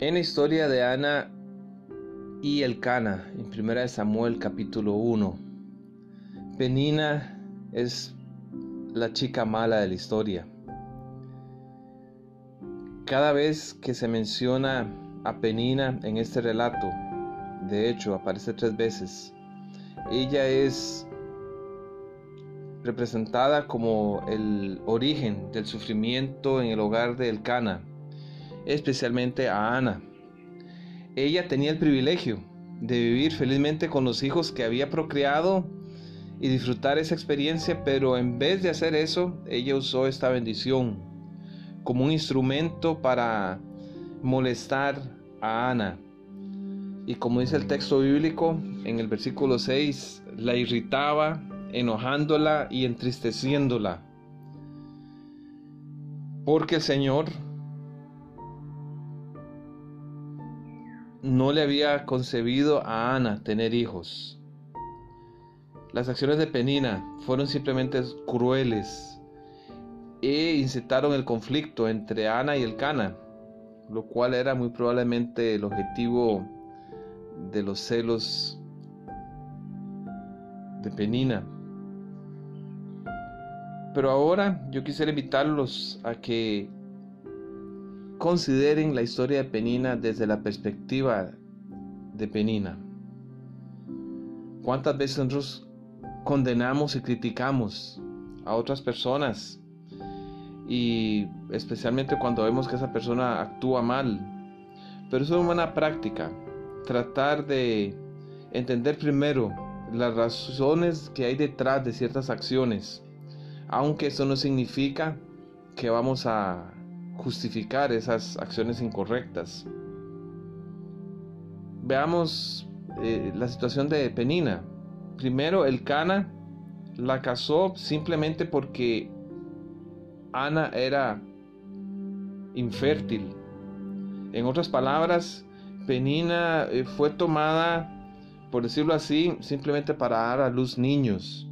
En la historia de Ana y Elcana, en 1 Samuel capítulo 1, Penina es la chica mala de la historia. Cada vez que se menciona a Penina en este relato, de hecho aparece tres veces, ella es representada como el origen del sufrimiento en el hogar de Elcana, especialmente a Ana. Ella tenía el privilegio de vivir felizmente con los hijos que había procreado y disfrutar esa experiencia, pero en vez de hacer eso, ella usó esta bendición como un instrumento para molestar a Ana. Y como dice el texto bíblico en el versículo 6, la irritaba, enojándola y entristeciéndola. Porque el Señor no le había concebido a Ana tener hijos. Las acciones de Penina fueron simplemente crueles e incitaron el conflicto entre Ana y el Cana, lo cual era muy probablemente el objetivo de los celos de Penina. Pero ahora yo quisiera invitarlos a que consideren la historia de Penina desde la perspectiva de Penina. ¿Cuántas veces nosotros condenamos y criticamos a otras personas? Y especialmente cuando vemos que esa persona actúa mal. Pero eso es una buena práctica. Tratar de entender primero las razones que hay detrás de ciertas acciones aunque eso no significa que vamos a justificar esas acciones incorrectas. Veamos eh, la situación de Penina. Primero, el Cana la casó simplemente porque Ana era infértil. En otras palabras, Penina eh, fue tomada, por decirlo así, simplemente para dar a luz niños.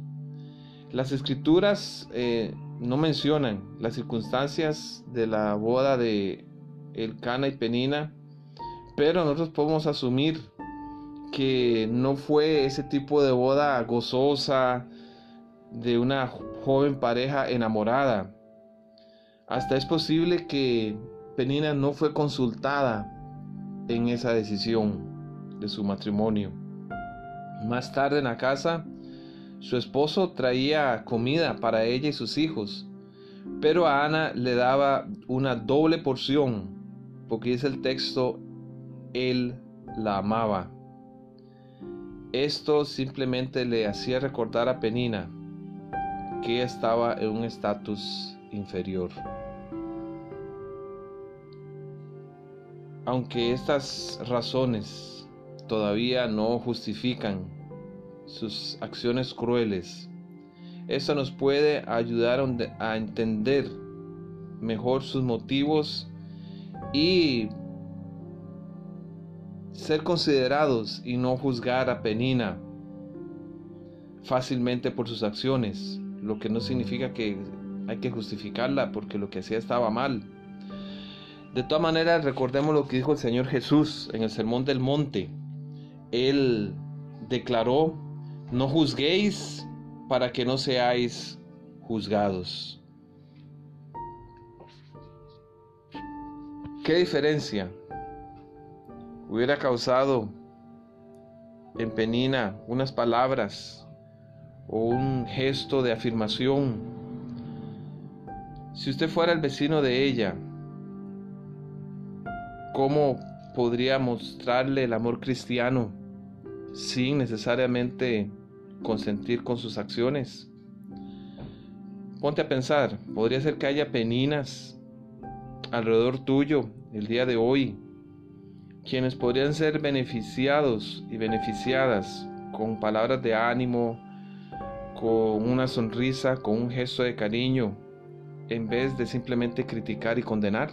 Las escrituras eh, no mencionan las circunstancias de la boda de Elcana y Penina, pero nosotros podemos asumir que no fue ese tipo de boda gozosa de una joven pareja enamorada. Hasta es posible que Penina no fue consultada en esa decisión de su matrimonio. Más tarde en la casa, su esposo traía comida para ella y sus hijos, pero a Ana le daba una doble porción, porque dice el texto, él la amaba. Esto simplemente le hacía recordar a Penina que estaba en un estatus inferior. Aunque estas razones todavía no justifican sus acciones crueles. Eso nos puede ayudar a entender mejor sus motivos y ser considerados y no juzgar a Penina fácilmente por sus acciones, lo que no significa que hay que justificarla porque lo que hacía estaba mal. De todas maneras, recordemos lo que dijo el Señor Jesús en el Sermón del Monte. Él declaró no juzguéis para que no seáis juzgados. ¿Qué diferencia hubiera causado en Penina unas palabras o un gesto de afirmación? Si usted fuera el vecino de ella, ¿cómo podría mostrarle el amor cristiano sin necesariamente consentir con sus acciones. Ponte a pensar, podría ser que haya peninas alrededor tuyo el día de hoy, quienes podrían ser beneficiados y beneficiadas con palabras de ánimo, con una sonrisa, con un gesto de cariño, en vez de simplemente criticar y condenar.